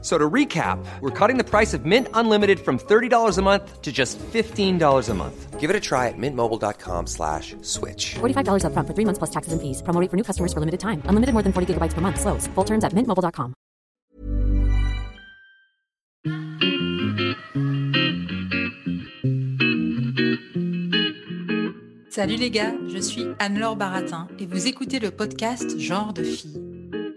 So to recap, we're cutting the price of Mint Unlimited from $30 a month to just $15 a month. Give it a try at mintmobile.com slash switch. $45 upfront for three months plus taxes and fees. Promo rate for new customers for limited time. Unlimited more than 40 gigabytes per month. Slows. Full terms at mintmobile.com. Salut les gars, je suis Anne-Laure Baratin et vous écoutez le podcast Genre de fille.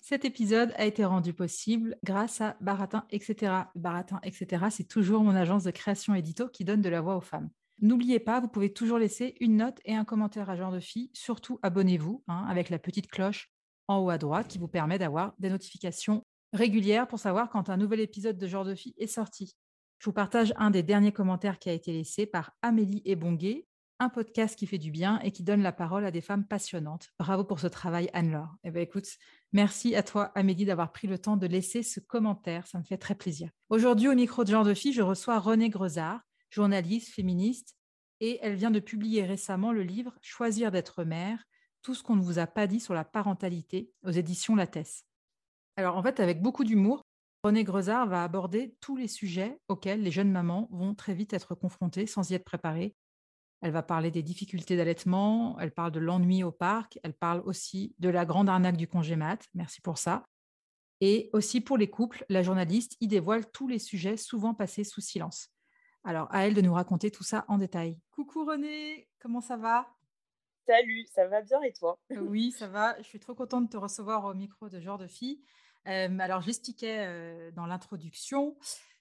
cet épisode a été rendu possible grâce à Baratin, etc. Baratin, etc. C'est toujours mon agence de création édito qui donne de la voix aux femmes. N'oubliez pas, vous pouvez toujours laisser une note et un commentaire à Genre de Fille. Surtout, abonnez-vous hein, avec la petite cloche en haut à droite qui vous permet d'avoir des notifications régulières pour savoir quand un nouvel épisode de Genre de Fille est sorti. Je vous partage un des derniers commentaires qui a été laissé par Amélie Ebonguet, un podcast qui fait du bien et qui donne la parole à des femmes passionnantes. Bravo pour ce travail, Anne-Laure. Eh bien, écoute, merci à toi, Amélie, d'avoir pris le temps de laisser ce commentaire. Ça me fait très plaisir. Aujourd'hui, au micro de Genre de Fille, je reçois Renée Grezard, journaliste, féministe, et elle vient de publier récemment le livre Choisir d'être mère, tout ce qu'on ne vous a pas dit sur la parentalité aux éditions Lattès. Alors, en fait, avec beaucoup d'humour, Renée Grezard va aborder tous les sujets auxquels les jeunes mamans vont très vite être confrontées sans y être préparées elle va parler des difficultés d'allaitement, elle parle de l'ennui au parc, elle parle aussi de la grande arnaque du congé mat, merci pour ça. Et aussi pour les couples, la journaliste y dévoile tous les sujets souvent passés sous silence. Alors à elle de nous raconter tout ça en détail. Coucou René, comment ça va? Salut, ça va bien et toi? Oui, ça va. Je suis trop contente de te recevoir au micro de Genre de Fille. Euh, alors j'expliquais euh, dans l'introduction,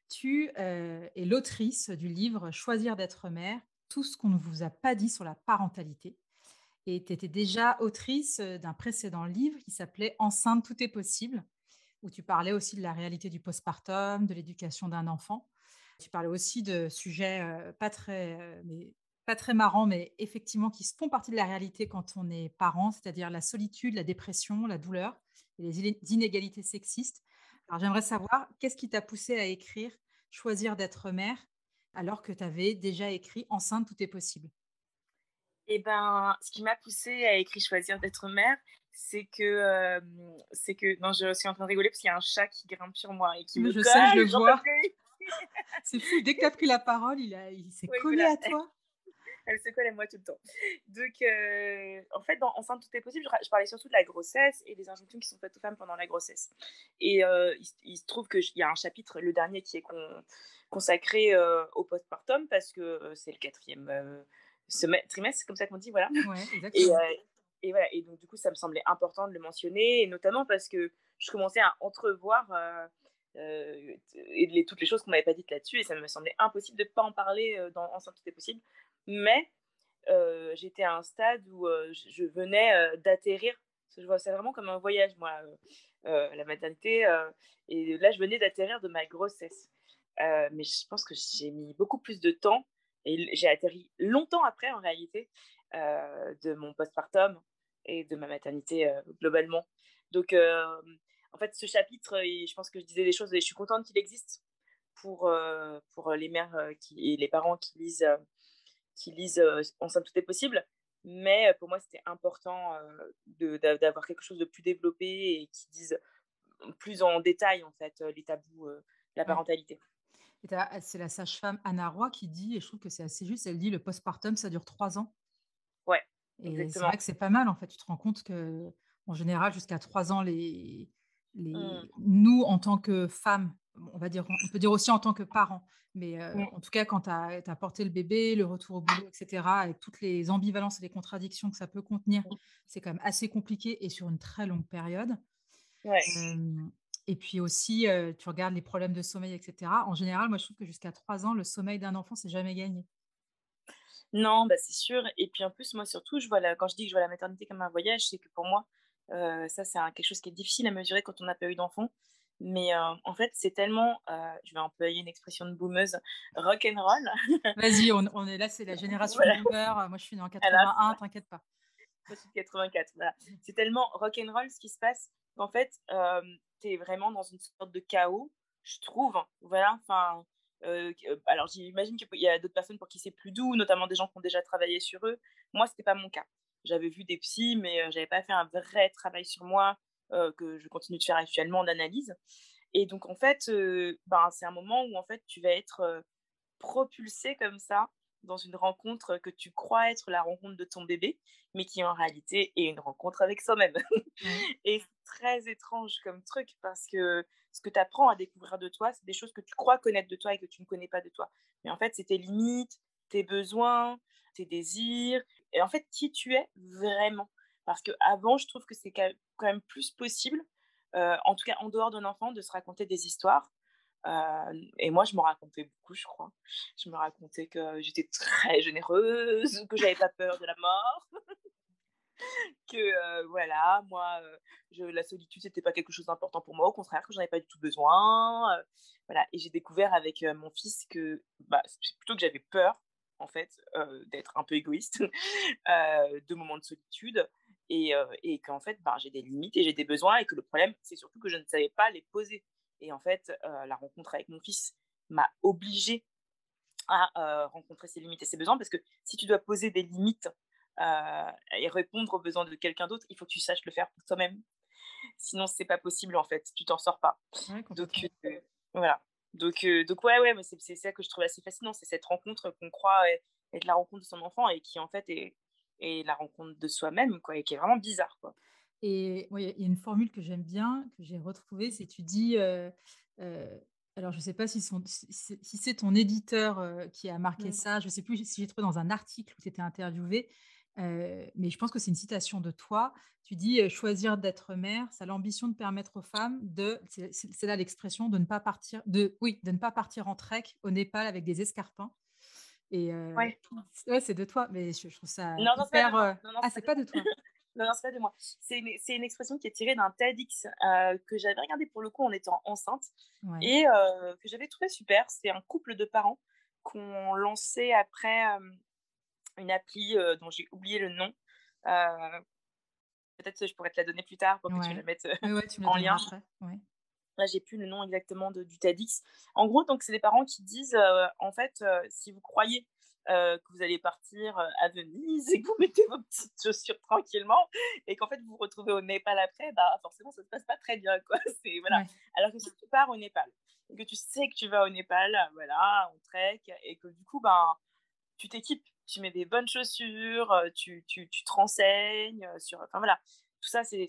tu euh, es l'autrice du livre Choisir d'être mère tout ce qu'on ne vous a pas dit sur la parentalité. Et tu étais déjà autrice euh, d'un précédent livre qui s'appelait Enceinte, tout est possible, où tu parlais aussi de la réalité du postpartum, de l'éducation d'un enfant. Tu parlais aussi de sujets euh, pas très, euh, pas très marrants, mais effectivement qui font partie de la réalité quand on est parent, c'est-à-dire la solitude, la dépression, la douleur et les inégalités sexistes. Alors j'aimerais savoir, qu'est-ce qui t'a poussé à écrire Choisir d'être mère alors que tu avais déjà écrit Enceinte, tout est possible Eh ben, ce qui m'a poussée à écrire Choisir d'être mère, c'est que, c'est que, non, je suis en train de rigoler parce qu'il y a un chat qui grimpe sur moi et qui me Je sais, je le vois. c'est fou, dès que tu as pris la parole, il, il s'est collé à toi. Elle se colle à moi tout le temps. Donc, en fait, dans Enceinte, tout est possible, je, parlais surtout de la grossesse et des injonctions qui sont faites aux femmes pendant la grossesse. Et il, il, se trouve qu'il y a un chapitre, le dernier, qui est consacré au postpartum parce que c'est le quatrième trimestre, c'est comme ça qu'on dit, voilà. et, et, voilà. Et donc, du coup, ça me semblait important de le mentionner, et notamment parce que je commençais à entrevoir et toutes les choses qu'on m'avait pas dites là-dessus, et ça me semblait impossible de ne pas en parler dans Ensemble Tout est possible. Mais j'étais à un stade où je venais d'atterrir. Je vois ça vraiment comme un voyage, moi, la maternité. et là, je venais d'atterrir de ma grossesse. Euh, mais je pense que j'ai mis beaucoup plus de temps et j'ai atterri longtemps après en réalité euh, de mon postpartum et de ma maternité euh, globalement. Donc en fait ce chapitre, je pense que je disais des choses et je suis contente qu'il existe pour, pour les mères et les parents qui lisent, qui lisent Enceinte tout est possible. Mais pour moi, c'était important d'avoir quelque chose de plus développé et qui dise plus en détail en fait les tabous la parentalité. C'est la sage-femme Anna Roy qui dit, et je trouve que c'est assez juste, elle dit le postpartum, ça dure trois ans. Ouais. Et c'est vrai que c'est pas mal, en fait. Tu te rends compte que, en général, jusqu'à trois ans, les, les... Mmh. nous, en tant que femmes, on va dire, on peut dire aussi en tant que parents, mais euh, en tout cas, quand tu as, as, porté le bébé, le retour au boulot, etc., avec toutes les ambivalences et les contradictions que ça peut contenir, c'est quand même assez compliqué et sur une très longue période. Ouais. Et puis aussi, tu regardes les problèmes de sommeil, etc. En général, moi, je trouve que jusqu'à 3 ans, le sommeil d'un enfant, c'est jamais gagné. Non, bah, c'est sûr. Et puis en plus, moi surtout, je vois la... quand je dis que je vois la maternité comme un voyage, c'est que pour moi, ça, c'est quelque chose qui est difficile à mesurer quand on n'a pas eu d'enfant. Mais en fait, c'est tellement, je vais employer une expression de boomeuse, rock and roll. Vas-y, on, est là, c'est la génération boomer. Moi, je suis née en 81, t'inquiète pas. Moi, je suis 84. Voilà. C'est tellement rock and roll ce qui se passe qu'en fait, tu es vraiment dans une sorte de chaos, je trouve. Voilà, enfin. alors j'imagine qu'il y a d'autres personnes pour qui c'est plus doux, notamment des gens qui ont déjà travaillé sur eux. Moi, ce n'était pas mon cas. J'avais vu des psys, mais je j'avais pas fait un vrai travail sur moi que je continue de faire actuellement en analyse. Et donc, en fait, ben, c'est un moment où en fait, tu vas être propulsé comme ça dans une rencontre que tu crois être la rencontre de ton bébé, mais qui en réalité est une rencontre avec soi-même. et c'est très étrange comme truc parce que ce que tu apprends à découvrir de toi, c'est des choses que tu crois connaître de toi et que tu ne connais pas de toi. Mais en fait, c'est tes limites, tes besoins, tes désirs, et en fait, qui tu es vraiment. Parce qu'avant, je trouve que c'est quand même plus possible, euh, en tout cas en dehors d'un enfant, de se raconter des histoires. Euh, et moi, je me racontais beaucoup, je crois. Je me racontais que j'étais très généreuse, que j'avais pas peur de la mort. que euh, voilà, moi, la solitude, c'était pas quelque chose d'important pour moi, au contraire, que j'en avais pas du tout besoin. voilà, et j'ai découvert avec mon fils que bah, plutôt que j'avais peur, en fait, d'être un peu égoïste, de moments de solitude, et, et qu'en fait, ben, j'ai des limites et j'ai des besoins et que le problème, c'est surtout que je ne savais pas les poser. Et en fait, la rencontre avec mon fils m'a obligée à rencontrer ses limites et ses besoins parce que si tu dois poser des limites et répondre aux besoins de quelqu'un d'autre, il faut que tu saches le faire pour toi-même. Sinon, c'est pas possible en fait, tu t'en sors pas. donc voilà. Donc, donc ouais, ouais, c'est ça que je trouve assez fascinant, c'est cette rencontre qu'on croit être la rencontre de son enfant et qui en fait est, et la rencontre de soi-même, quoi, et qui est vraiment bizarre, quoi. Et il y a une formule que j'aime bien, que j'ai retrouvée, c'est tu dis, euh, euh, alors je ne sais pas si, si, c'est ton éditeur euh, qui a marqué mmh. ça, je ne sais plus si j'ai trouvé dans un article où tu étais interviewé, mais je pense que c'est une citation de toi. Tu dis choisir d'être mère, ça a l'ambition de permettre aux femmes de, c'est là l'expression, de ne pas partir, de, oui, de ne pas partir en trek au Népal avec des escarpins. Et ouais. c'est de toi, mais je, trouve ça non, non, hyper... ah, c'est pas de toi. non, non, c'est pas de moi. C'est une, une, expression qui est tirée d'un TEDx que j'avais regardé pour le coup en étant enceinte et que j'avais trouvé super. C'est un couple de parents qu'on lancé après une appli dont j'ai oublié le nom. Peut-être que je pourrais te la donner plus tard pour que tu la mettes en lien. Après. Là, j'ai plus le nom exactement de, du TEDx. En gros, donc, c'est des parents qui disent, euh, en fait, euh, si vous croyez euh, que vous allez partir à Venise et que vous mettez vos petites chaussures tranquillement et qu'en fait, vous vous retrouvez au Népal après, bah, forcément, ça se passe pas très bien, quoi. C'est, voilà. Alors que si tu pars au Népal et que tu sais que tu vas au Népal, voilà, on trek et que du coup, ben, tu t'équipes, tu mets des bonnes chaussures, tu, tu, tu te renseignes sur, enfin voilà, tout ça, c'est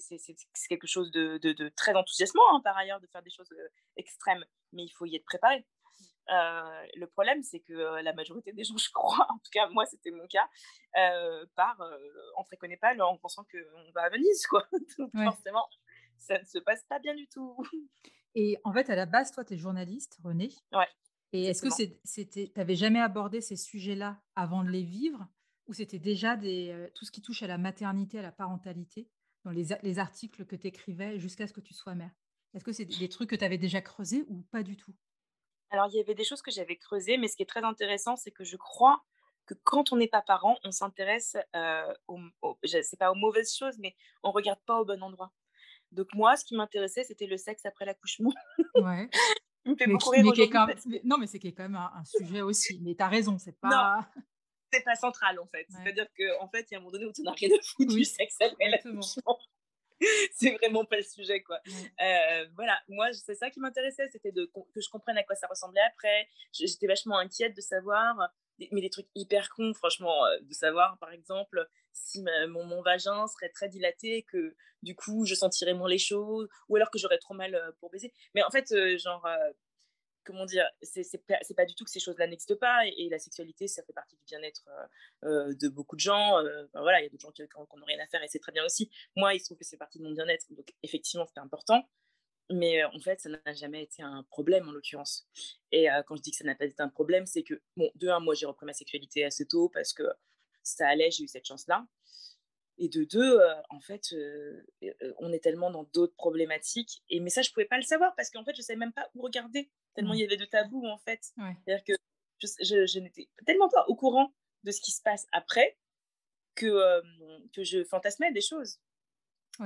quelque chose de, de, très enthousiasmant, hein, par ailleurs, de faire des choses extrêmes, mais il faut y être préparé. le problème, c'est que la majorité des gens, je crois, en tout cas moi c'était mon cas, euh, part en pas en pensant qu'on va à Venise, quoi. Donc forcément, ça ne se passe pas bien du tout. Et en fait, à la base, toi, tu es journaliste, René. Ouais. Et est-ce que tu n'avais jamais abordé ces sujets-là avant de les vivre ou c'était déjà des, tout ce qui touche à la maternité, à la parentalité? Dans les, articles que tu écrivais jusqu'à ce que tu sois mère Est-ce que c'est des trucs que tu avais déjà creusés ou pas du tout? Alors, il y avait des choses que j'avais creusées, mais ce qui est très intéressant, c'est que je crois que quand on n'est pas parent, on s'intéresse, euh, c'est pas aux mauvaises choses, mais on regarde pas au bon endroit. Donc moi, ce qui m'intéressait, c'était le sexe après l'accouchement. Ouais. me fait beaucoup rire Non, mais c'est quand même un, sujet aussi. Mais tu as raison, c'est pas c'est pas central en fait. C'est-à-dire qu'en fait, il y a un moment donné où tu n'as rien à foutre du sexe après c'est vraiment pas le sujet quoi. Euh, voilà, moi c'est ça qui m'intéressait, c'était de que je comprenne à quoi ça ressemblait après. J'étais vachement inquiète de savoir, mais des trucs hyper cons franchement, euh, de savoir par exemple si mon, mon, vagin serait très dilaté, que du coup je sentirais moins les choses, ou alors que j'aurais trop mal euh, pour baiser. Mais en fait, genre comment dire, c'est pas, pas du tout que ces choses-là n'existent pas. Et, la sexualité, ça fait partie du bien-être euh, euh, de beaucoup de gens. Euh, voilà, il y a d'autres gens qui n'ont rien à faire et c'est très bien aussi. Moi, il se trouve que c'est partie de mon bien-être. Donc, effectivement, c'était important. mais en fait, ça n'a jamais été un problème en l'occurrence. Et quand je dis que ça n'a pas été un problème, c'est que, bon, de un, moi j'ai repris ma sexualité assez tôt parce que ça allait, j'ai eu cette chance-là. Et de deux, en fait, on est tellement dans d'autres problématiques. Et mais ça, je pouvais pas le savoir parce qu'en fait, je savais même pas où regarder, tellement il y avait de tabous en fait. C'est-à-dire que je, n'étais tellement pas au courant de ce qui se passe après que, que je fantasmais des choses.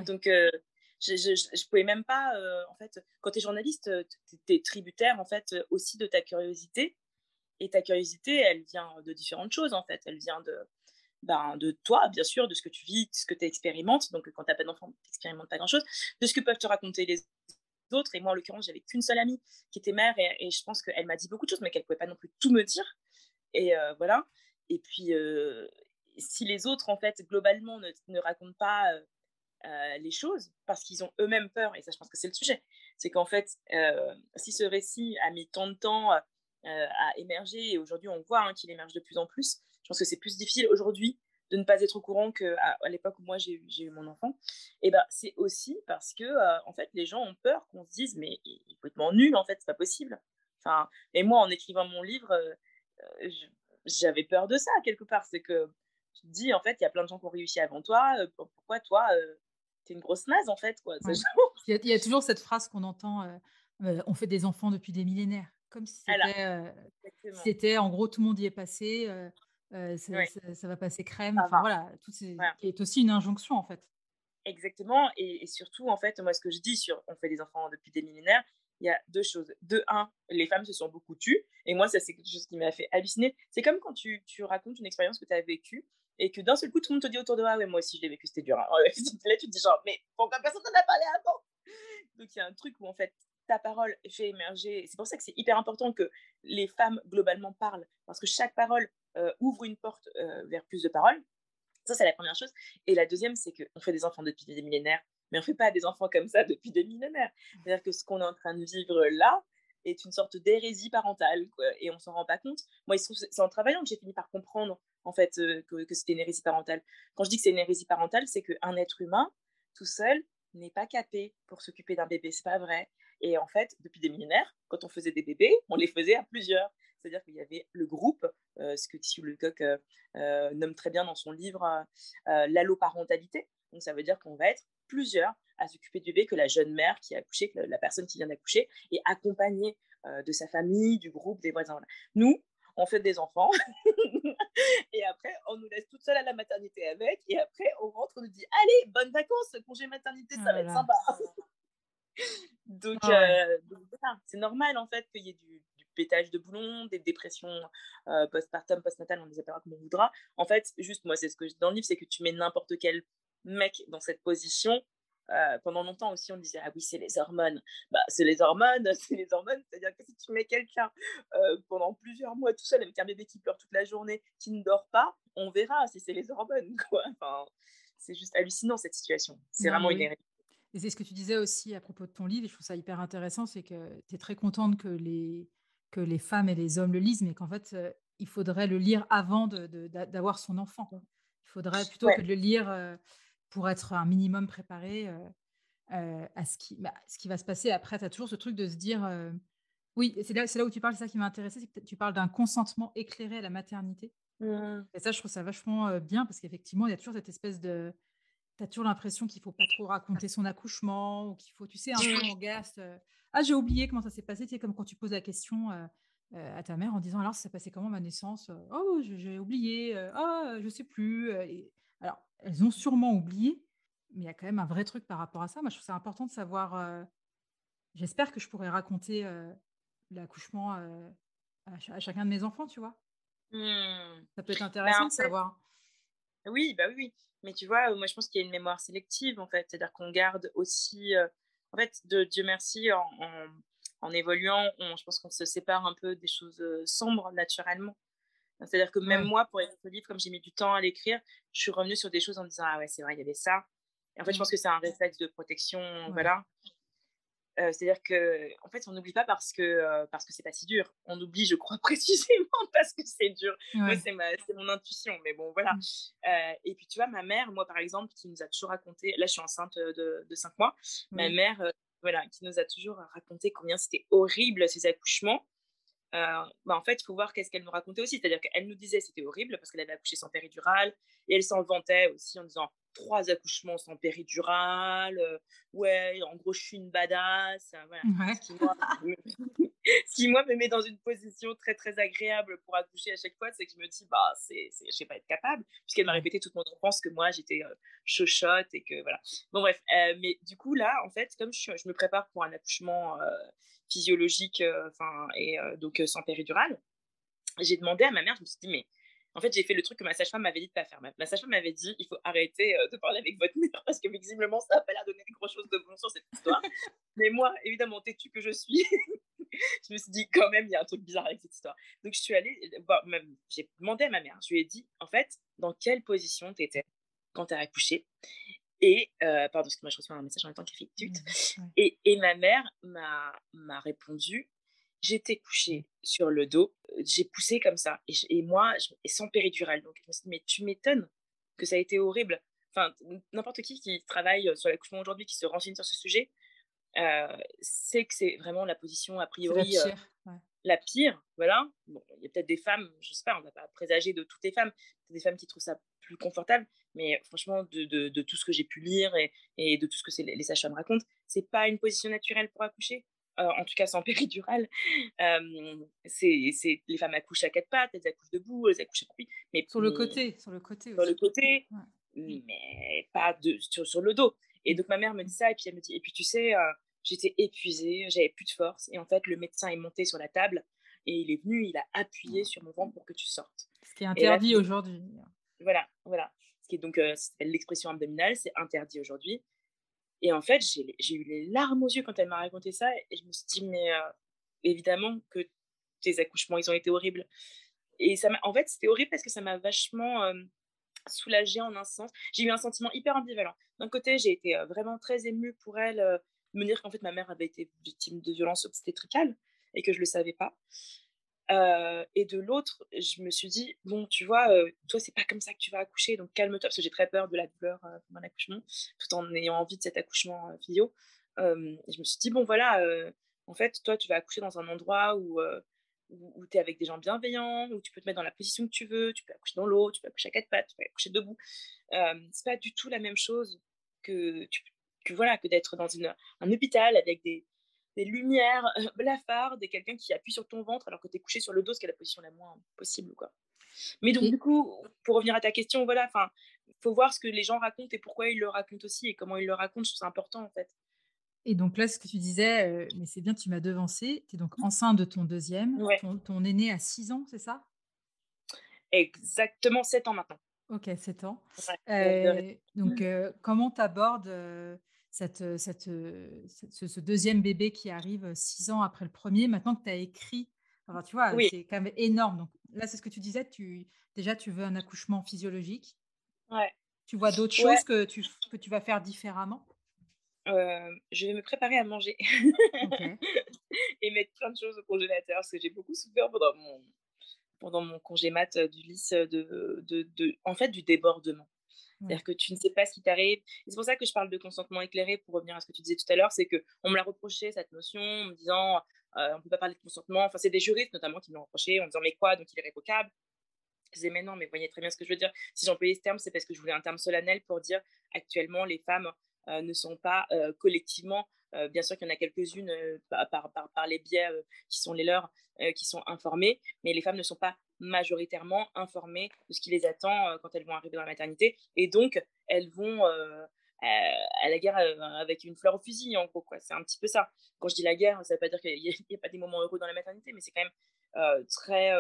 Donc, je, je, pouvais même pas, en fait, quand tu es journaliste, tu es tributaire, en fait, aussi de ta curiosité. Et ta curiosité, elle vient de différentes choses, en fait. Elle vient de, ben, de toi, bien sûr, de ce que tu vis, de ce que tu expérimentes. Donc, quand tu n'as pas d'enfant, tu n'expérimentes pas grand-chose. De ce que peuvent te raconter les Et moi, en l'occurrence, j'avais qu'une seule amie qui était mère et, je pense qu'elle m'a dit beaucoup de choses, mais qu'elle ne pouvait pas non plus tout me dire. Et euh, voilà. Et puis, euh, si les autres, en fait, globalement, ne, ne racontent pas euh, les choses parce qu'ils ont eux-mêmes peur, et ça, je pense que c'est le sujet, c'est qu'en fait, si ce récit a mis tant de temps à émerger, et aujourd'hui, on voit hein, qu'il émerge de plus en plus, je pense que c'est plus difficile aujourd'hui de ne pas être au courant qu'à à, l'époque où moi j'ai eu mon enfant. Et ben c'est aussi parce que euh, en fait les gens ont peur qu'on se dise mais il est complètement nul en fait c'est pas possible. Enfin et moi en écrivant mon livre euh, euh, j'avais peur de ça quelque part c'est que tu te dis en fait il y a plein de gens qui ont réussi avant toi pourquoi toi t'es une grosse naze en fait quoi. Il, y a, toujours cette phrase qu'on entend on fait des enfants depuis des millénaires comme si c'était en gros tout le monde y est passé ça, va passer crème. Enfin, voilà, tout c'est, qui est aussi une injonction en fait. Exactement, et, surtout en fait, moi ce que je dis sur on fait des enfants depuis des millénaires, il y a deux choses. De un, les femmes se sont beaucoup tues, et moi ça c'est quelque chose qui m'a fait halluciner. C'est comme quand tu, tu racontes une expérience que tu as vécue et que d'un seul coup tout le monde te dit autour de toi, ah ouais moi aussi je l'ai vécu, c'était dur. Hein. Là tu te dis genre mais pourquoi personne n'en a parlé avant? Donc il y a un truc où en fait ta parole fait émerger. C'est pour ça que c'est hyper important que les femmes globalement parlent, parce que chaque parole ouvre une porte euh, vers plus de paroles. Ça, c'est la première chose. Et la deuxième, c'est qu'on fait des enfants depuis des millénaires, mais on ne fait pas des enfants comme ça depuis des millénaires. C'est-à-dire que ce qu'on est en train de vivre là est une sorte d'hérésie parentale, et on s'en rend pas compte. Moi, c'est en travaillant que j'ai fini par comprendre, en fait, euh, que, que c'était une hérésie parentale. Quand je dis que c'est une hérésie parentale, c'est qu'un être humain, tout seul, n'est pas capé pour s'occuper d'un bébé. C'est pas vrai. Et en fait, depuis des millénaires, quand on faisait des bébés, on les faisait à plusieurs. C'est-à-dire qu'il y avait le groupe, euh, ce que Tissu Lecoq euh, euh, nomme très bien dans son livre l'alloparentalité. Donc ça veut dire qu'on va être plusieurs à s'occuper du bébé que la jeune mère qui a accouché, que la personne qui vient d'accoucher, est accompagnée de sa famille, du groupe, des voisins. Nous, on fait des enfants et après on nous laisse toutes seules à la maternité avec et après on rentre on nous dit allez bonnes vacances congé maternité ça va être sympa donc ah c'est normal en fait qu'il y ait du, pétage de boulon, des dépressions euh, postpartum, postnatal, on les appellera comme on voudra. En fait, juste moi, c'est ce que je dis dans le livre, c'est que tu mets n'importe quel mec dans cette position. Euh, pendant longtemps aussi, on disait ah oui, c'est les hormones. Bah, c'est les hormones, c'est les hormones. C'est-à-dire que si tu mets quelqu'un euh, pendant plusieurs mois tout seul avec un bébé qui pleure toute la journée, qui ne dort pas, on verra si c'est les hormones. Quoi. Enfin, c'est juste hallucinant cette situation. C'est vraiment une hérédité. Et c'est ce que tu disais aussi à propos de ton livre, et je trouve ça hyper intéressant, c'est que tu es très contente que les, que les femmes et les hommes le lisent, mais qu'en fait, euh, il faudrait le lire avant d'avoir son enfant. Il faudrait plutôt que de le lire euh, pour être un minimum préparé euh, à ce qui, bah, ce qui va se passer. Après, tu as toujours ce truc de se dire, oui, c'est là, là où tu parles, c'est ça qui m'a intéressé, c'est que tu parles d'un consentement éclairé à la maternité. Mmh. Et ça, je trouve ça vachement bien parce qu'effectivement, il y a toujours cette espèce de... Tu as toujours l'impression qu'il faut pas trop raconter son accouchement ou qu'il faut, tu sais, un peu en gasse. Ah, j'ai oublié comment ça s'est passé. C'est comme quand tu poses la question euh, euh, à ta mère en disant Alors, ça s'est passé comment ma naissance Oh, j'ai oublié. oh, je sais plus. alors, elles ont sûrement oublié, mais il y a quand même un vrai truc par rapport à ça. Moi, je trouve ça important de savoir. J'espère que je pourrais raconter l'accouchement à, chacun de mes enfants, tu vois? Mmh. Ça peut être bah, intéressant de savoir. Oui, bah oui, Mais tu vois, moi, je pense qu'il y a une mémoire sélective, en fait. C'est-à-dire qu'on garde aussi en fait, de Dieu merci, en, évoluant, je pense qu'on se sépare un peu des choses euh, sombres naturellement. C'est-à-dire que même moi, pour écrire ce livre, comme j'ai mis du temps à l'écrire, je suis revenue sur des choses en disant Ah ouais, c'est vrai, il y avait ça. Et en fait, je pense que c'est un réflexe de protection. Voilà. Euh, c'est-à-dire que, en fait, on n'oublie pas parce que euh, parce que c'est pas si dur. On oublie, je crois, précisément parce que c'est dur. Moi, c'est mon intuition, mais bon, voilà. Mmh. et puis, tu vois, ma mère, moi, par exemple, qui nous a toujours raconté. Là, je suis enceinte de, de 5 mois. Ma mère voilà, qui nous a toujours raconté combien c'était horrible ces accouchements. bah en fait, il faut voir qu'est-ce qu'elle nous racontait aussi. C'est-à-dire qu'elle nous disait c'était horrible parce qu'elle avait accouché sans péridurale et elle s'en vantait aussi en disant trois accouchements sans péridurale. ouais, en gros, je suis une badass. Voilà. Ce, qui, moi, me... ce qui, moi, me met dans une position très, très agréable pour accoucher à chaque fois, c'est que je me dis, bah, c'est, je vais pas être capable, puisqu'elle m'a répété toute mon enfance que moi, j'étais euh, chochotte et que voilà. Bon, bref. mais du coup, là, en fait, comme je, je me prépare pour un accouchement physiologique, enfin, et donc sans péridurale, j'ai demandé à ma mère, je me suis dit, mais en fait, j'ai fait le truc que ma sage-femme m'avait dit de pas faire. Ma, sage-femme m'avait dit il faut arrêter euh, de parler avec votre mère parce que visiblement, ça n'a pas l'air de donner grand chose de bon sur cette histoire. Mais moi, évidemment, têtu que je suis, je me suis dit quand même, il y a un truc bizarre avec cette histoire. Donc, je suis allée, j'ai demandé à ma mère, je lui ai dit en fait, dans quelle position tu étais quand tu as accouché? Et, euh, pardon, parce que moi je reçois un message en même temps qui fait tut. Et, et ma mère m'a répondu j'étais couchée sur le dos, j'ai poussé comme ça. Et, moi, et sans péridurale. Donc, je me suis dit, mais tu m'étonnes que ça a été horrible. Enfin, n'importe qui qui travaille sur l'accouchement aujourd'hui, qui se renseigne sur ce sujet, euh, sait que c'est vraiment la position a priori la pire. la pire. Voilà. Bon, il y a peut-être des femmes, je sais pas, on ne va pas présager de toutes les femmes, des femmes qui trouvent ça plus confortable, mais franchement, de, de, tout ce que j'ai pu lire et, et, de tout ce que les, les sages-femmes racontent, c'est pas une position naturelle pour accoucher. Euh, en tout cas sans péridurale, c'est les femmes accouchent à quatre pattes, elles accouchent debout, elles accouchent à mais sur le côté, sur le côté, sur le côté, mais pas de sur, sur, le dos. Et donc ma mère me dit ça et puis elle me dit et puis tu sais, j'étais épuisée, j'avais plus de force et en fait le médecin est monté sur la table et il est venu, il a appuyé sur mon ventre pour que tu sortes. Ce qui est interdit aujourd'hui. Voilà, voilà. Ce qui est donc l'expression abdominale, c'est interdit aujourd'hui. Et en fait, j'ai eu les larmes aux yeux quand elle m'a raconté ça. Et je me suis dit, mais euh, évidemment que tes accouchements, ils ont été horribles. Et ça en fait, c'était horrible parce que ça m'a vachement euh, soulagée en un sens. J'ai eu un sentiment hyper ambivalent. D'un côté, j'ai été euh, vraiment très émue pour elle, me dire qu'en fait, ma mère avait été victime de violences obstétricales et que je ne le savais pas et de l'autre, je me suis dit, bon, tu vois, toi, c'est pas comme ça que tu vas accoucher, donc calme-toi, parce que j'ai très peur de la douleur pendant l'accouchement, tout en ayant envie de cet accouchement physio. je me suis dit, bon, voilà, en fait, toi, tu vas accoucher dans un endroit où, où, tu es avec des gens bienveillants, où tu peux te mettre dans la position que tu veux, tu peux accoucher dans l'eau, tu peux accoucher à quatre pattes, tu peux accoucher debout. c'est pas du tout la même chose que, que voilà, que d'être dans un hôpital avec des, des lumières euh, blafardes et quelqu'un qui appuie sur ton ventre alors que tu es couché sur le dos, ce qui est la position la moins possible. Quoi. Mais donc, du coup, pour revenir à ta question, voilà, enfin, faut voir ce que les gens racontent et pourquoi ils le racontent aussi et comment ils le racontent, je trouve ça important en fait. Et donc là, ce que tu disais, euh, mais c'est bien, tu m'as devancé, tu es donc enceinte de ton deuxième, ton, aîné a 6 ans, c'est ça? Exactement 7 ans maintenant. Ok, 7 ans. Euh, donc, comment tu abordes cette, cette, ce, deuxième bébé qui arrive six ans après le premier, maintenant que tu as écrit, tu vois, c'est quand même énorme. Donc là, c'est ce que tu disais, tu, déjà, tu veux un accouchement physiologique. Ouais. Tu vois d'autres choses que tu, que tu vas faire différemment? Je vais me préparer à manger et mettre plein de choses au congélateur parce que j'ai beaucoup souffert pendant mon, pendant mon congé mat du lycée de, de, de, en fait, du débordement. C'est-à-dire que tu ne sais pas ce qui t'arrive. C'est pour ça que je parle de consentement éclairé, pour revenir à ce que tu disais tout à l'heure, c'est qu'on me l'a reproché, cette notion, en me disant, euh, on ne peut pas parler de consentement. Enfin, c'est des juristes notamment qui me l'ont reproché, en me disant, mais quoi, donc il est révocable. Je disais, mais non, mais voyez très bien ce que je veux dire. Si j'employais ce terme, c'est parce que je voulais un terme solennel pour dire, actuellement, les femmes euh, ne sont pas euh, collectivement bien sûr qu'il y en a quelques-unes par, par, par, les biais qui sont les leurs, qui sont informées, mais les femmes ne sont pas majoritairement informées de ce qui les attend euh, quand elles vont arriver dans la maternité. Et donc, elles vont euh, à la guerre euh, avec une fleur au fusil, en gros. C'est un petit peu ça. Quand je dis la guerre, ça ne veut pas dire qu'il n'y a, pas des moments heureux dans la maternité, mais c'est quand même très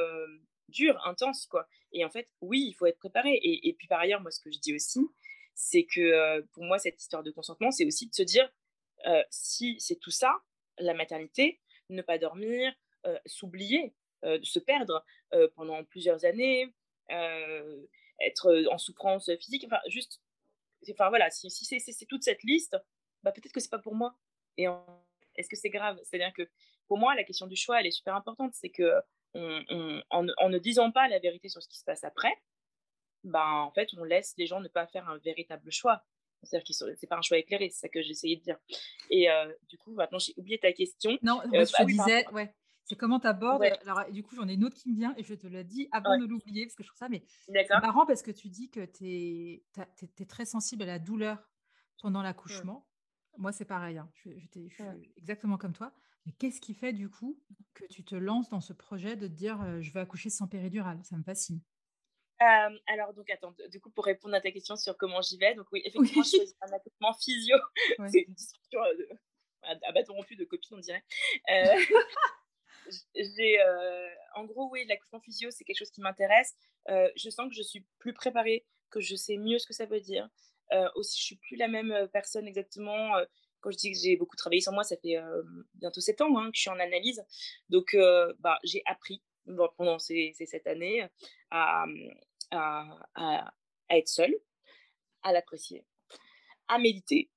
dur, intense. quoi. Et en fait, oui, il faut être préparé. Et, et, puis par ailleurs, moi, ce que je dis aussi, c'est que pour moi, cette histoire de consentement, c'est aussi de se dire, si c'est tout ça, la maternité, ne pas dormir, s'oublier, se perdre pendant plusieurs années, être en souffrance physique, enfin juste, enfin voilà, si, si c'est toute cette liste, bah, peut-être que c'est pas pour moi. Et est-ce que c'est grave? C'est-à-dire que pour moi, la question du choix, elle est super importante. C'est que on, en, ne disant pas la vérité sur ce qui se passe après, ben, en fait, on laisse les gens ne pas faire un véritable choix. C'est-à-dire que c'est pas un choix éclairé, c'est ça que j'essayais de dire. Et du coup, maintenant, j'ai oublié ta question. Non, je te bah disais, ouais. C'est comment tu abordes. Alors, du coup, j'en ai une autre qui me vient et je te le dis avant de l'oublier parce que je trouve ça mais c'est marrant parce que tu dis que tu es, es, très sensible à la douleur pendant mmh. l'accouchement. Moi, c'est pareil. Hein. Je, suis exactement comme toi. Mais qu'est-ce qui fait du coup que tu te lances dans ce projet de te dire je vais accoucher sans péridurale? Ça me fascine. alors, donc, attends, du coup, pour répondre à ta question sur comment j'y vais, donc oui, effectivement, je fais un accouchement physio. C'est une discussion à, bâton rompu de copine, on dirait. Euh, j'ai, en gros, oui, l'accouchement physio, c'est quelque chose qui m'intéresse. je sens que je suis plus préparée, que je sais mieux ce que ça veut dire. aussi, je suis plus la même personne exactement quand je dis que j'ai beaucoup travaillé sur moi, ça fait bientôt sept ans hein, que je suis en analyse. Donc, bah, j'ai appris pendant ces, cette année à, à, être seule, à l'apprécier, à méditer.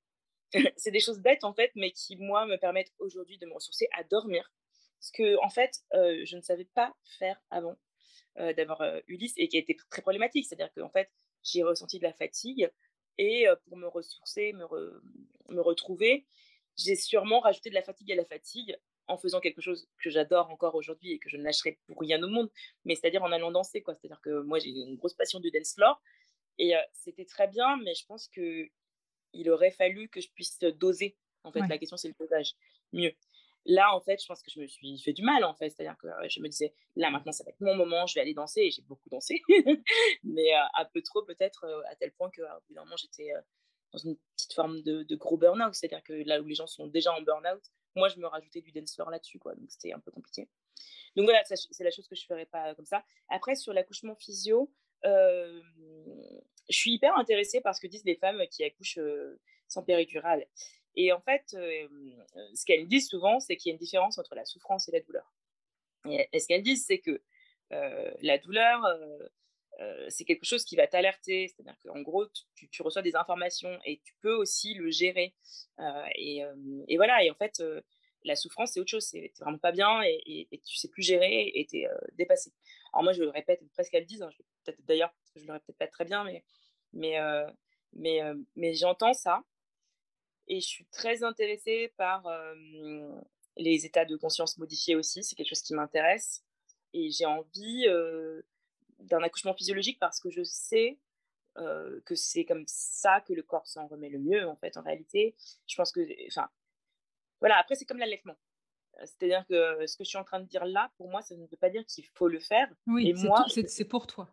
c'est des choses bêtes en fait, mais qui, moi, me permettent aujourd'hui de me ressourcer à dormir. Ce que, en fait, je ne savais pas faire avant d'avoir Ulysse et qui a été très problématique. C'est-à-dire qu'en fait, j'ai ressenti de la fatigue et pour me ressourcer, me, me retrouver, j'ai sûrement rajouté de la fatigue à la fatigue en faisant quelque chose que j'adore encore aujourd'hui et que je ne lâcherai pour rien au monde, mais c'est-à-dire en allant danser. quoi. C'est-à-dire que moi, j'ai une grosse passion du dance floor et c'était très bien, mais je pense qu'il aurait fallu que je puisse doser. En fait, la question, c'est le dosage. Mieux. Là, en fait, je pense que je me suis fait du mal, en fait. C'est-à-dire que je me disais, là, maintenant, ça va être mon moment, je vais aller danser. Et j'ai beaucoup dansé, mais un peu trop, peut-être, à tel point qu'à bout d'un moment, j'étais dans une petite forme de, gros burn-out. C'est-à-dire que là où les gens sont déjà en burn-out, moi, je me rajoutais du dance floor là-dessus, quoi. Donc, c'était un peu compliqué. Donc, voilà, c'est la chose que je ne ferais pas comme ça. Après, sur l'accouchement physio, je suis hyper intéressée par ce que disent les femmes qui accouchent sans péridurale. Et en fait, ce qu'elles disent souvent, c'est qu'il y a une différence entre la souffrance et la douleur. Et, ce qu'elles disent, c'est que la douleur, c'est quelque chose qui va t'alerter. C'est-à-dire qu'en gros, tu, reçois des informations et tu peux aussi le gérer. Et, voilà, et en fait, la souffrance, c'est autre chose. C'est vraiment pas bien et, tu sais plus gérer et tu es dépassé. Alors moi, je le répète presque qu'elles disent. Hein, d'ailleurs, je le répète pas très bien, mais, mais, mais j'entends ça. Et je suis très intéressée par les états de conscience modifiés aussi. C'est quelque chose qui m'intéresse. Et j'ai envie d'un accouchement physiologique parce que je sais que c'est comme ça que le corps s'en remet le mieux, en fait, en réalité. Je pense que. Enfin, voilà, après, c'est comme l'allaitement. C'est-à-dire que ce que je suis en train de dire là, pour moi, ça ne veut pas dire qu'il faut le faire. Oui, c'est pour toi.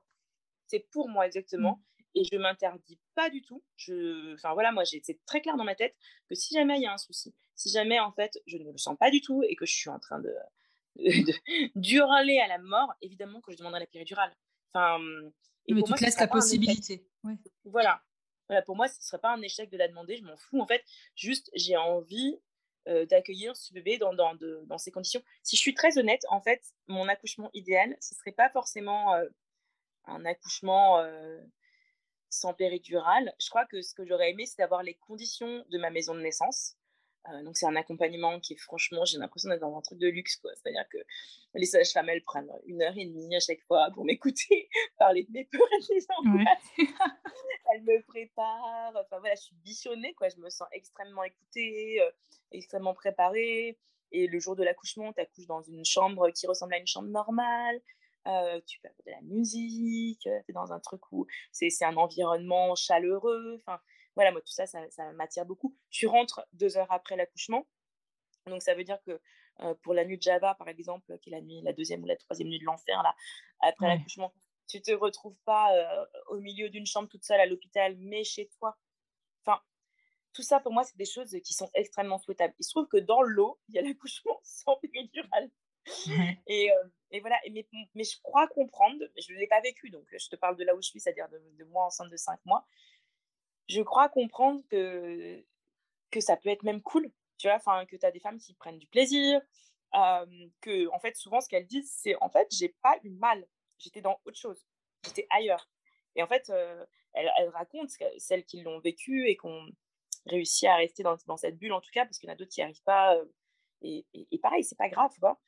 C'est pour moi, exactement. Et je m'interdis pas du tout. Je, enfin voilà, moi c'est très clair dans ma tête que si jamais il y a un souci, si jamais en fait je ne le sens pas du tout et que je suis en train de, d'hurler à la mort, évidemment que je demanderai la péridurale. Enfin, et mais tu te laisses la possibilité. Voilà. voilà. Pour moi, ce ne serait pas un échec de la demander. Je m'en fous. En fait, juste j'ai envie euh, d'accueillir ce bébé dans, dans, dans, ces conditions. Si je suis très honnête, en fait, mon accouchement idéal, ce serait pas forcément euh, un accouchement euh, sans péridurale. Je crois que ce que j'aurais aimé, c'est d'avoir les conditions de ma maison de naissance. Euh, donc c'est un accompagnement qui est franchement, j'ai l'impression d'être dans un truc de luxe. C'est-à-dire que les sages-femmes, elles prennent une heure et demie à chaque fois pour m'écouter parler de mes peurs et de mes angoisses. elles me préparent. Enfin voilà, je suis bichonnée. Quoi. Je me sens extrêmement écoutée, euh, extrêmement préparée. Et le jour de l'accouchement, tu accouches dans une chambre qui ressemble à une chambre normale tu peux avoir de la musique, tu es dans un truc où c'est un environnement chaleureux. Enfin, voilà, moi, tout ça, ça, m'attire beaucoup. Tu rentres deux heures après l'accouchement. Donc, ça veut dire que pour la nuit de Java, par exemple, qui est la nuit, la deuxième ou la troisième nuit de l'enfer, là, après l'accouchement, tu te retrouves pas au milieu d'une chambre toute seule à l'hôpital, mais chez toi. Enfin, tout ça, pour moi, c'est des choses qui sont extrêmement souhaitables. Il se trouve que dans l'eau, il y a l'accouchement sans péridurale. Et, et, voilà, mais, je crois comprendre, je ne l'ai pas vécu, donc je te parle de là où je suis, c'est-à-dire de, moi enceinte de 5 mois. Je crois comprendre que, ça peut être même cool, tu vois, enfin, que tu as des femmes qui prennent du plaisir, que, en fait, souvent, ce qu'elles disent, c'est en fait, j'ai pas eu mal, j'étais dans autre chose, j'étais ailleurs. Et en fait, elles, racontent celles qui l'ont vécu et qui ont réussi à rester dans, dans, cette bulle, en tout cas, parce qu'il y en a d'autres qui n'y arrivent pas. Et, et, et, pareil, c'est pas grave, quoi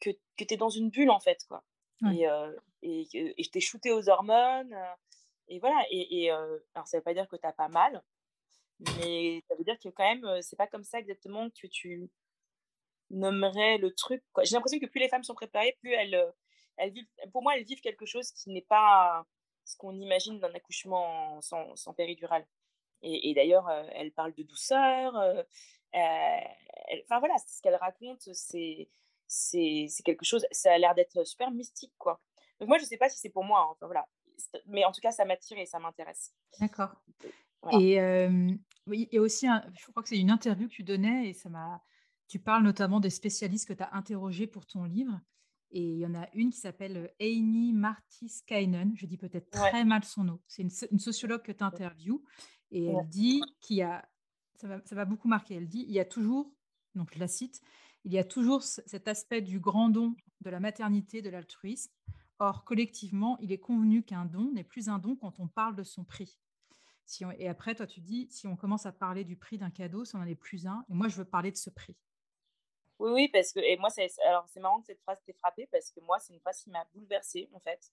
que, que tu es dans une bulle, en fait, quoi. Et, euh, et, et je t'ai shooté aux hormones. et voilà. Et, alors, ça veut pas dire que tu pas mal. Mais ça veut dire que quand même, c'est pas comme ça exactement que tu nommerais le truc. J'ai l'impression que plus les femmes sont préparées, plus elles, elles vivent, pour moi, elles vivent quelque chose qui n'est pas ce qu'on imagine d'un accouchement sans, sans péridurale. Et, d'ailleurs, elle parle de douceur. enfin voilà, ce qu'elle raconte, c'est c'est quelque chose, ça a l'air d'être super mystique, quoi. Donc moi, je sais pas si c'est pour moi, hein, enfin voilà. Mais en tout cas, ça m'attire et ça m'intéresse. D'accord. Et oui, il y a aussi, je crois que c'est une interview que tu donnais et ça m'a. Tu parles notamment des spécialistes que tu as interrogés pour ton livre. Et il y en a une qui s'appelle Eini Martiskainen. Je dis peut-être très mal son nom. C'est une, sociologue que tu interviews. Et elle dit qu'il y a. Ça va, ça va beaucoup marquer. Elle dit il y a toujours, donc je la cite, il y a toujours cet aspect du grand don, de la maternité, de l'altruisme. Or, collectivement, il est convenu qu'un don n'est plus un don quand on parle de son prix. Si et après, toi, tu dis, si on commence à parler du prix d'un cadeau, ça n'en est plus un. Et moi, je veux parler de ce prix. Oui, oui, parce que, et moi, c'est, alors c'est marrant que cette phrase t'ait frappée parce que moi, c'est une phrase qui m'a bouleversée, en fait.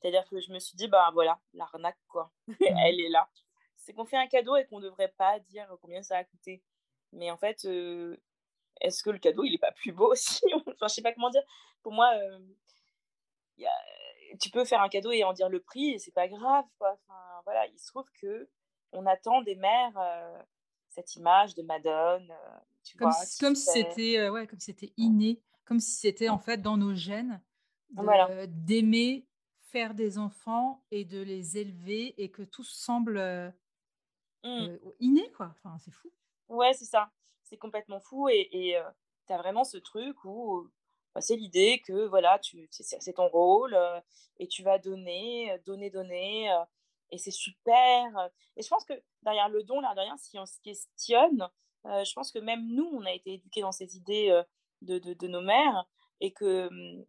C'est-à-dire que je me suis dit, bah voilà, l'arnaque, quoi. Elle est là. C'est qu'on fait un cadeau et qu'on ne devrait pas dire combien ça a coûté. Mais en fait, euh, est-ce que le cadeau, il n'est pas plus beau aussi Enfin, je sais pas comment dire. Pour moi, euh, tu peux faire un cadeau et en dire le prix, et c'est pas grave. Quoi. Enfin, voilà, il se trouve que on attend des mères euh, cette image de Madone. Euh, tu comme, si, comme si c'était ouais, comme c'était inné, comme si c'était en fait dans nos gènes d'aimer faire des enfants et de les élever et que tout semble mmh. inné quoi. Enfin, c'est fou. Ouais, c'est ça c'est complètement fou. Et tu as vraiment ce truc où bah, c'est l'idée que voilà, tu, c'est, ton rôle et tu vas donner, donner, donner. et c'est super. Et je pense que derrière le don, là, derrière, si on se questionne, je pense que même nous, on a été éduqués dans ces idées de, de, nos mères et que, mmh,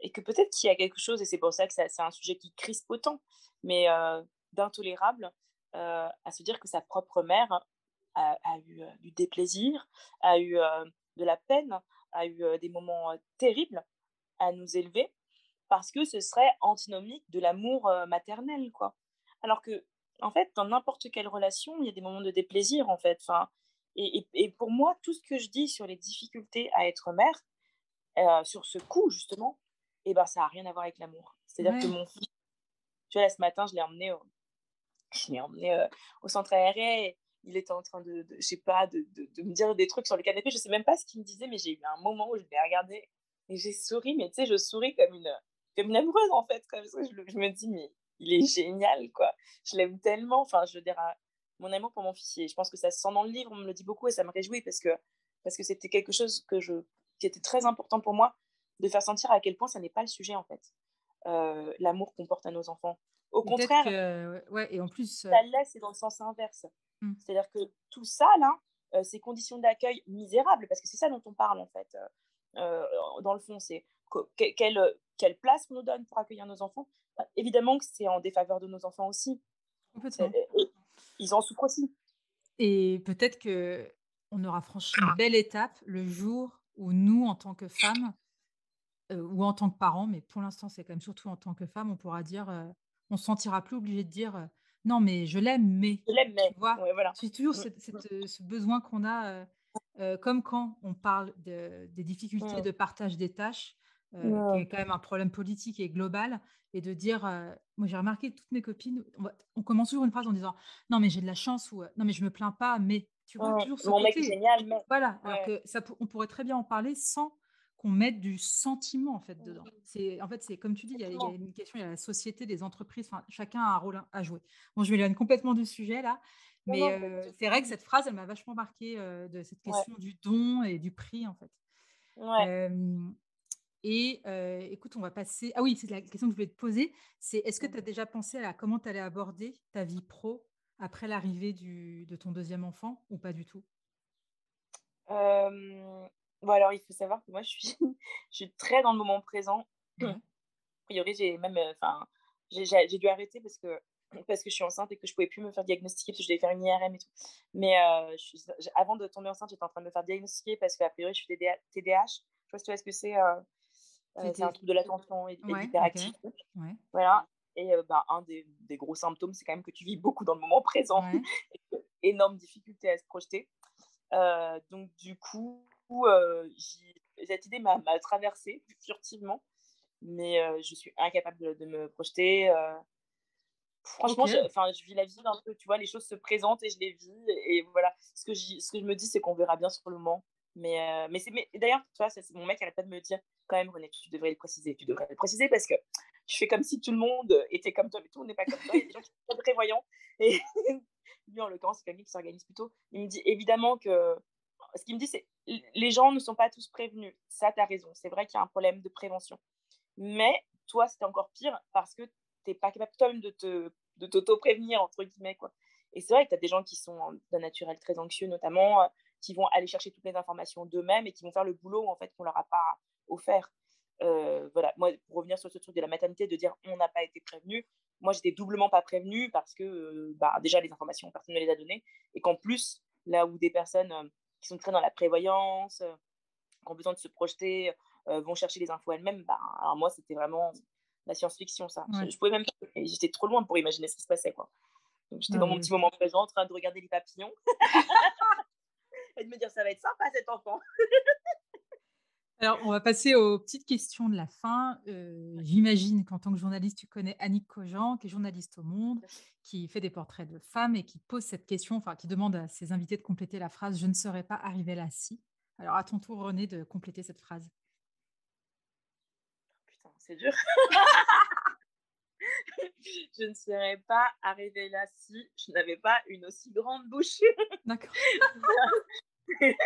et que peut-être qu'il y a quelque chose, et c'est pour ça que c'est un sujet qui crispe autant, mais d'intolérable à se dire que sa propre mère a, eu du déplaisir, a eu de la peine, a eu des moments terribles à nous élever, parce que ce serait antinomique de l'amour maternel, quoi. Alors que, en fait, dans n'importe quelle relation, il y a des moments de déplaisir, en fait. Enfin, et, et, pour moi, tout ce que je dis sur les difficultés à être mère, sur ce coup, justement, et eh ben, ça n'a rien à voir avec l'amour. C'est-à-dire que mon fils, tu vois, là, ce matin, je l'ai emmené au, je l'ai emmené, au centre aéré il était en train de, je sais pas, de, de, me dire des trucs sur le canapé. Je sais même pas ce qu'il me disait, mais j'ai eu un moment où je l'ai regardé et j'ai souri, mais tu sais, je souris comme une, comme une amoureuse en fait. Comme ça, je, je, me dis, mais il est génial, quoi. Je l'aime tellement. Enfin, je veux dire, mon amour pour mon fils, et je pense que ça se sent dans le livre, on me le dit beaucoup et ça me réjouit parce que parce que c'était quelque chose que je, qui était très important pour moi de faire sentir à quel point ça n'est pas le sujet en fait. Euh, l'amour qu'on porte à nos enfants. Au contraire, ouais, et en plus, ça laisse c'est dans le sens inverse. Mmh. C'est-à-dire que tout ça, là, euh, ces conditions d'accueil misérables, parce que c'est ça dont on parle, en fait, euh, euh, dans le fond, c'est quelle, quelle place on nous donne pour accueillir nos enfants. Bah, évidemment que c'est en défaveur de nos enfants aussi. ils en souffrent aussi. Et peut-être que on aura franchi une belle étape le jour où nous, en tant que femmes, ou en tant que parents, mais pour l'instant, c'est quand même surtout en tant que femmes, on pourra dire, on ne se sentira plus obligé de dire non, mais je l'aime, mais. Je l'aime, mais. Tu vois, voilà. c'est toujours cette, mmh. Euh, ce besoin qu'on a, euh, euh, comme quand on parle de, des difficultés de partage des tâches, qui est quand même un problème politique et global, et de dire, moi j'ai remarqué toutes mes copines, on, commence toujours une phrase en disant, non, mais j'ai de la chance, ou non, mais je me plains pas, mais. Tu vois, toujours ce Mon mec est génial, mais. Voilà, alors que ça, on pourrait très bien en parler sans qu'on mette du sentiment en fait dedans. C'est en fait c'est comme tu dis, il y, a, une question, il y a la société, des entreprises, enfin chacun a un rôle à jouer. Bon, je vais m'éloigne complètement du sujet là, mais euh, c'est vrai que cette phrase, elle m'a vachement marqué euh, de cette question du don et du prix en fait. et euh, écoute, on va passer. Ah oui, c'est la question que je voulais te poser. C'est est-ce que tu as déjà pensé à comment tu allais aborder ta vie pro après l'arrivée de ton deuxième enfant ou pas du tout? Bon, alors, il faut savoir que moi, je suis, je suis très dans le moment présent. A priori, j'ai même. Euh, enfin, j'ai dû arrêter parce que, parce que je suis enceinte et que je pouvais plus me faire diagnostiquer parce que je devais faire une IRM et tout. Mais euh, je suis, avant de tomber enceinte, j'étais en train de me faire diagnostiquer parce qu'à priori, je suis TDAH. Je sais pas si tu vois ce que c'est. Euh, c'est un trouble de l'attention et, et ouais, Voilà. Et bah, un des, des, gros symptômes, c'est quand même que tu vis beaucoup dans le moment présent. énorme difficulté à se projeter. donc, du coup, euh, cette idée m'a traversée furtivement, mais je suis incapable de, me projeter. Franchement, je, je vis la vie un peu, tu vois, les choses se présentent et je les vis. Et, voilà, ce que, ce que je me dis, c'est qu'on verra bien sur le moment. Mais, mais c'est d'ailleurs, tu vois, c'est mon mec, elle a pas de me dire, quand même, René, tu devrais le préciser. Tu devrais le préciser parce que tu fais comme si tout le monde était comme toi, mais tout le monde n'est pas comme toi. Il y a des gens qui sont très prévoyants. Et lui, en l'occurrence, c'est quelqu'un qui s'organise plutôt. Il me dit évidemment que. Ce qu'il me dit, c'est les gens ne sont pas tous prévenus. Ça, tu as raison. C'est vrai qu'il y a un problème de prévention. Mais toi, c'est encore pire parce que tu n'es pas capable toi-même de t'auto-prévenir, entre guillemets. Quoi. Et c'est vrai que tu as des gens qui sont d'un naturel très anxieux, notamment, euh, qui vont aller chercher toutes les informations d'eux-mêmes et qui vont faire le boulot en fait, qu'on leur a pas offert. Euh, voilà, moi, pour revenir sur ce truc de la maternité, de dire on n'a pas été prévenu, moi, j'étais doublement pas prévenue parce que euh, bah, déjà, les informations, personne ne les a données. Et qu'en plus, là où des personnes qui sont très dans la prévoyance, qui ont besoin de se projeter, vont chercher les infos elles-mêmes, bah, alors moi, c'était vraiment la science-fiction, ça. Je, pouvais même j'étais trop loin pour imaginer ce qui se passait, quoi. Donc, j'étais dans mon petit moment présent en train de regarder les papillons et de me dire ça va être sympa cet enfant. Alors, on va passer aux petites questions de la fin. Euh, j'imagine qu'en tant que journaliste, tu connais Annick Cogent, qui est journaliste au Monde, qui fait des portraits de femmes et qui pose cette question, enfin, qui demande à ses invités de compléter la phrase Je ne serais pas arrivée là si. Alors, à ton tour, René, de compléter cette phrase c'est dur. je ne serais pas arrivée là si je n'avais pas une aussi grande bouche. D'accord.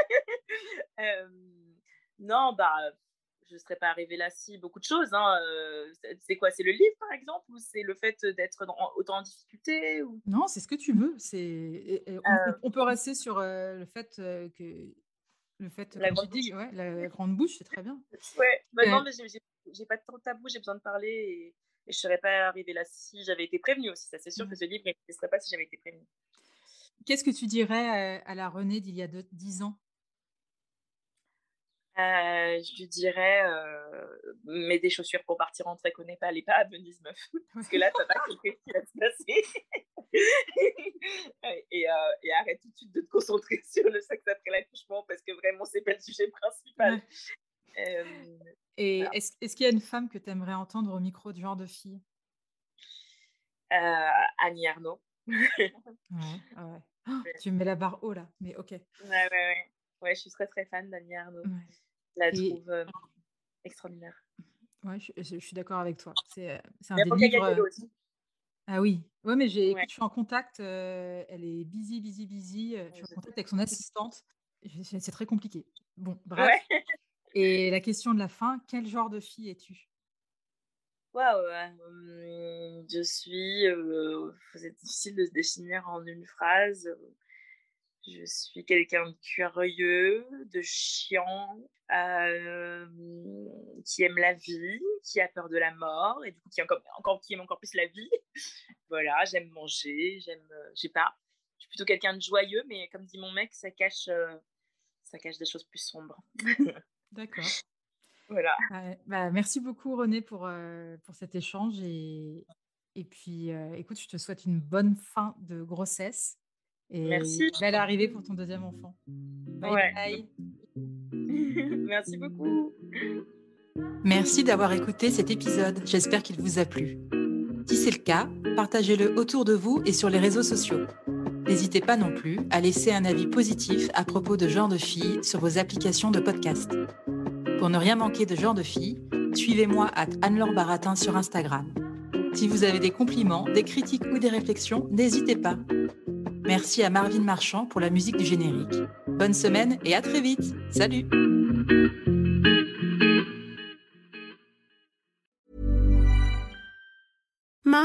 Euh, non, bah, je ne serais pas arrivée là si beaucoup de choses. Hein. Euh, c'est quoi C'est le livre, par exemple Ou c'est le fait d'être autant en difficulté ou... Non, c'est ce que tu veux. C'est euh. on, peut rester sur le fait que le fait, la grande, ouais, la, grande bouche, c'est très bien. Ouais, bah non, mais j'ai pas de tabou, j'ai besoin de parler et, et je serais pas arrivée là si j'avais été prévenue aussi. Ça, c'est sûr que ce livre n'existerait pas si j'avais été prévenue. Qu'est-ce que tu dirais à, la Renée d'il y a 10 ans? Euh, je lui dirais, euh, mets des chaussures pour partir en trek pas allez pas à Venise, meuf. Parce que là, ça va quelque qui va se passer. et, euh, et, arrête tout de suite de te concentrer sur le sexe après l'accouchement parce que vraiment, c'est pas le sujet principal. et est-ce, est qu'il y a une femme que tu aimerais entendre au micro du genre de fille? Annie Arnaud. ouais, ouais. Oh, tu mets la barre haut là, mais ok. Ouais, ouais, ouais. Ouais, je suis très très fan d'Annie Arnaud. La trouve euh, extraordinaire. Ouais, je, suis d'accord avec toi. C'est, euh, un des livres. Euh aussi. Ah oui, ouais, mais j'ai, je suis en contact. elle est busy, busy, busy. je suis en contact avec son assistante. C'est très compliqué. Bon, bref. Et la question de la fin, quel genre de fille es-tu? Waouh, mmh, je suis. c'est difficile de se définir en une phrase. Je suis quelqu'un de curieux, de chiant, euh, qui aime la vie, qui a peur de la mort et du coup qui, encore, encore, qui aime encore plus la vie. voilà, j'aime manger, j'aime, euh, j'ai pas. Je suis plutôt quelqu'un de joyeux, mais comme dit mon mec, ça cache, euh, ça cache des choses plus sombres. D'accord. Voilà. Bah, merci beaucoup René pour, pour cet échange et, et puis écoute, je te souhaite une bonne fin de grossesse et Merci. Belle arrivée pour ton deuxième enfant. Bye bye. Merci beaucoup. Merci d'avoir écouté cet épisode. J'espère qu'il vous a plu. Si c'est le cas, partagez-le autour de vous et sur les réseaux sociaux. N'hésitez pas non plus à laisser un avis positif à propos de Genre de Filles sur vos applications de podcast. Pour ne rien manquer de Genre de Filles, suivez-moi à Anne-Laure Baratin sur Instagram. Si vous avez des compliments, des critiques ou des réflexions, n'hésitez pas. Merci à Marvin Marchand pour la musique du générique. Bonne semaine et à très vite. Salut